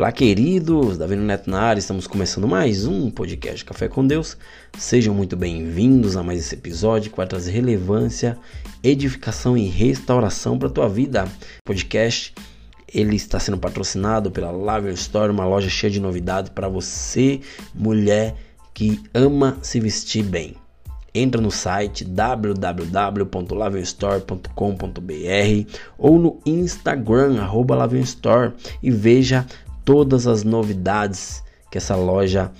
Olá, queridos, Davi Neto na área, estamos começando mais um podcast Café com Deus. Sejam muito bem-vindos a mais esse episódio que vai trazer relevância, edificação e restauração para a tua vida. Podcast ele está sendo patrocinado pela Lave Store, uma loja cheia de novidades para você, mulher que ama se vestir bem. Entra no site www.lavenstore.com.br ou no Instagram arroba e veja todas as novidades que essa loja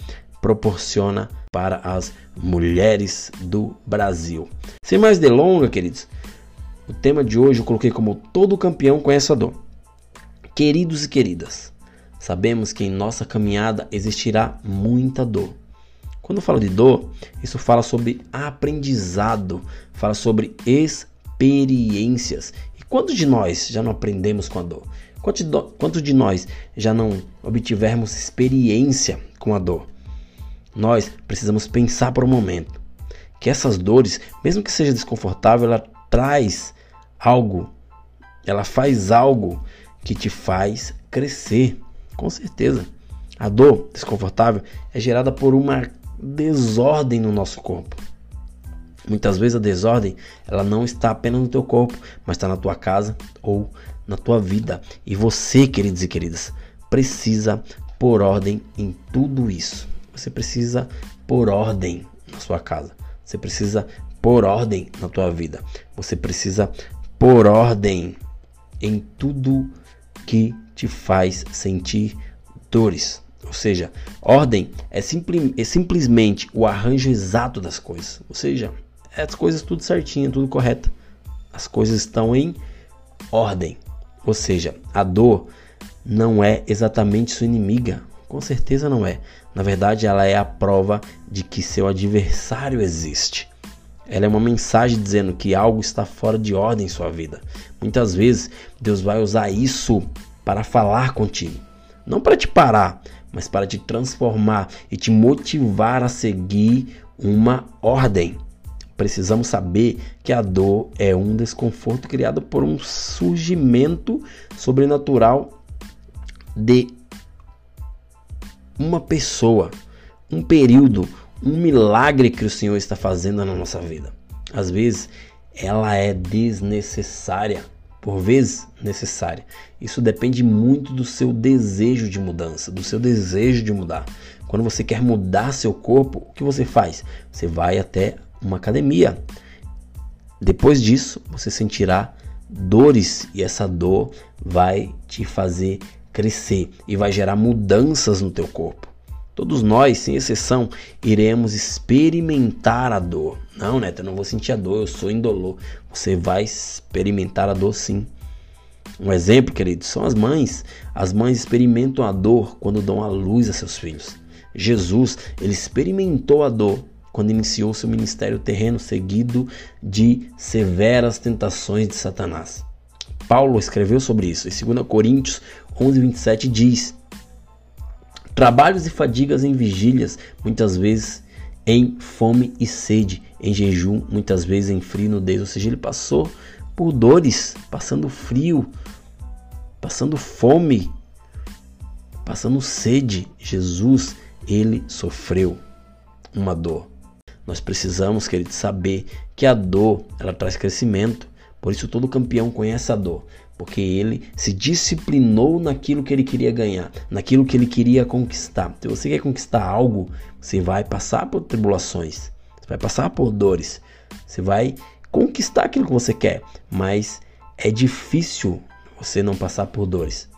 proporciona para as mulheres do Brasil. Sem mais delongas, queridos, o tema de hoje eu coloquei como todo campeão conhece a dor. Queridos e queridas, sabemos que em nossa caminhada existirá muita dor. Quando eu falo de dor, isso fala sobre aprendizado, fala sobre experiências. E quantos de nós já não aprendemos com a dor? Quantos de nós já não obtivermos experiência com a dor? Nós precisamos pensar por um momento que essas dores, mesmo que seja desconfortável, ela traz algo, ela faz algo que te faz crescer, com certeza. A dor desconfortável é gerada por uma desordem no nosso corpo. Muitas vezes a desordem ela não está apenas no teu corpo, mas está na tua casa ou na tua vida. E você, queridos e queridas, precisa pôr ordem em tudo isso. Você precisa pôr ordem na sua casa. Você precisa pôr ordem na tua vida. Você precisa pôr ordem em tudo que te faz sentir dores. Ou seja, ordem é, simpli é simplesmente o arranjo exato das coisas. Ou seja, é as coisas tudo certinho, tudo correto. As coisas estão em ordem. Ou seja, a dor não é exatamente sua inimiga. Com certeza não é. Na verdade, ela é a prova de que seu adversário existe. Ela é uma mensagem dizendo que algo está fora de ordem em sua vida. Muitas vezes, Deus vai usar isso para falar contigo. Não para te parar, mas para te transformar e te motivar a seguir uma ordem. Precisamos saber que a dor é um desconforto criado por um surgimento sobrenatural de uma pessoa, um período, um milagre que o Senhor está fazendo na nossa vida. Às vezes, ela é desnecessária, por vezes necessária. Isso depende muito do seu desejo de mudança, do seu desejo de mudar. Quando você quer mudar seu corpo, o que você faz? Você vai até uma academia. Depois disso, você sentirá dores e essa dor vai te fazer crescer e vai gerar mudanças no teu corpo. Todos nós, sem exceção, iremos experimentar a dor. Não, Neto, eu não vou sentir a dor, eu sou indolor. Você vai experimentar a dor sim. Um exemplo, querido, são as mães. As mães experimentam a dor quando dão a luz a seus filhos. Jesus, ele experimentou a dor quando iniciou seu ministério terreno, seguido de severas tentações de Satanás. Paulo escreveu sobre isso. Em 2 Coríntios 11, 27 diz: Trabalhos e fadigas em vigílias, muitas vezes em fome e sede, em jejum, muitas vezes em frio e nudez. Ou seja, ele passou por dores, passando frio, passando fome, passando sede. Jesus, ele sofreu uma dor. Nós precisamos, querido, saber que a dor, ela traz crescimento. Por isso todo campeão conhece a dor, porque ele se disciplinou naquilo que ele queria ganhar, naquilo que ele queria conquistar. Se você quer conquistar algo, você vai passar por tribulações, você vai passar por dores, você vai conquistar aquilo que você quer, mas é difícil você não passar por dores.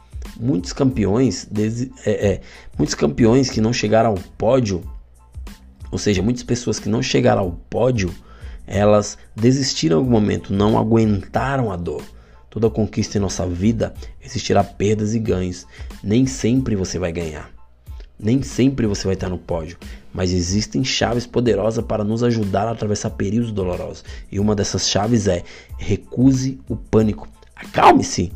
Muitos campeões, é, é, muitos campeões que não chegaram ao pódio ou seja, muitas pessoas que não chegaram ao pódio, elas desistiram em algum momento, não aguentaram a dor. Toda conquista em nossa vida existirá perdas e ganhos. Nem sempre você vai ganhar. Nem sempre você vai estar no pódio, mas existem chaves poderosas para nos ajudar a atravessar períodos dolorosos. E uma dessas chaves é recuse o pânico. Acalme-se.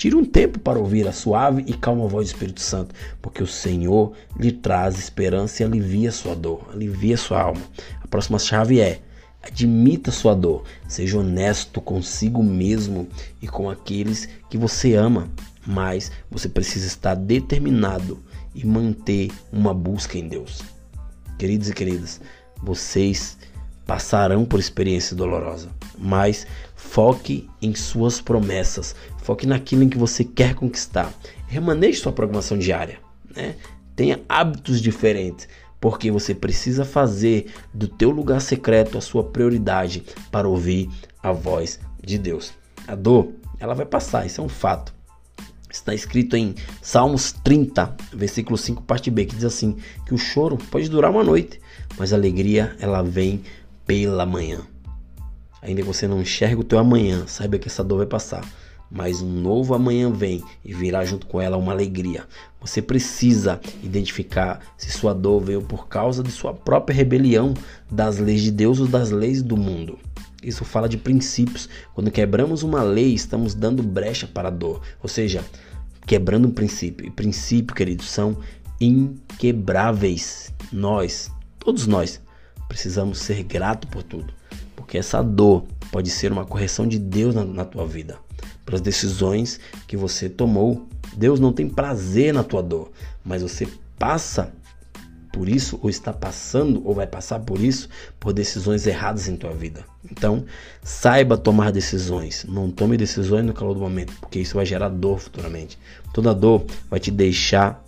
Tire um tempo para ouvir a suave e calma voz do Espírito Santo, porque o Senhor lhe traz esperança e alivia sua dor, alivia sua alma. A próxima chave é: admita sua dor, seja honesto consigo mesmo e com aqueles que você ama. mas você precisa estar determinado e manter uma busca em Deus. Queridos e queridas, vocês passarão por experiência dolorosa, mas foque em suas promessas, foque naquilo em que você quer conquistar. Remaneje sua programação diária, né? Tenha hábitos diferentes, porque você precisa fazer do teu lugar secreto a sua prioridade para ouvir a voz de Deus. A dor, ela vai passar, isso é um fato. Está escrito em Salmos 30, versículo 5, parte B, que diz assim: que o choro pode durar uma noite, mas a alegria ela vem pela manhã. Ainda que você não enxergue o teu amanhã, saiba que essa dor vai passar. Mas um novo amanhã vem e virá junto com ela uma alegria. Você precisa identificar se sua dor veio por causa de sua própria rebelião das leis de Deus ou das leis do mundo. Isso fala de princípios. Quando quebramos uma lei, estamos dando brecha para a dor. Ou seja, quebrando um princípio. E princípio, queridos, são inquebráveis. Nós, todos nós, precisamos ser gratos por tudo. Porque essa dor pode ser uma correção de Deus na, na tua vida. Pelas decisões que você tomou. Deus não tem prazer na tua dor, mas você passa por isso, ou está passando, ou vai passar por isso, por decisões erradas em tua vida. Então, saiba tomar decisões. Não tome decisões no calor do momento, porque isso vai gerar dor futuramente. Toda dor vai te deixar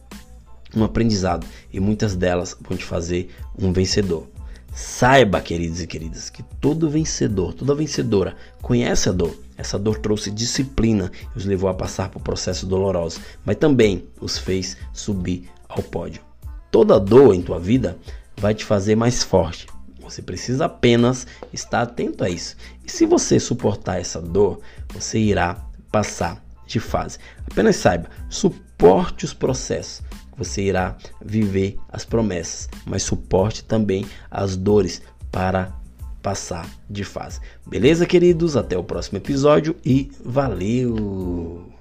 um aprendizado e muitas delas vão te fazer um vencedor. Saiba, queridos e queridas, que todo vencedor, toda vencedora conhece a dor. Essa dor trouxe disciplina e os levou a passar por processos dolorosos, mas também os fez subir ao pódio. Toda dor em tua vida vai te fazer mais forte. Você precisa apenas estar atento a isso. E se você suportar essa dor, você irá passar de fase. Apenas saiba, suporte os processos. Você irá viver as promessas, mas suporte também as dores para passar de fase. Beleza, queridos? Até o próximo episódio e valeu!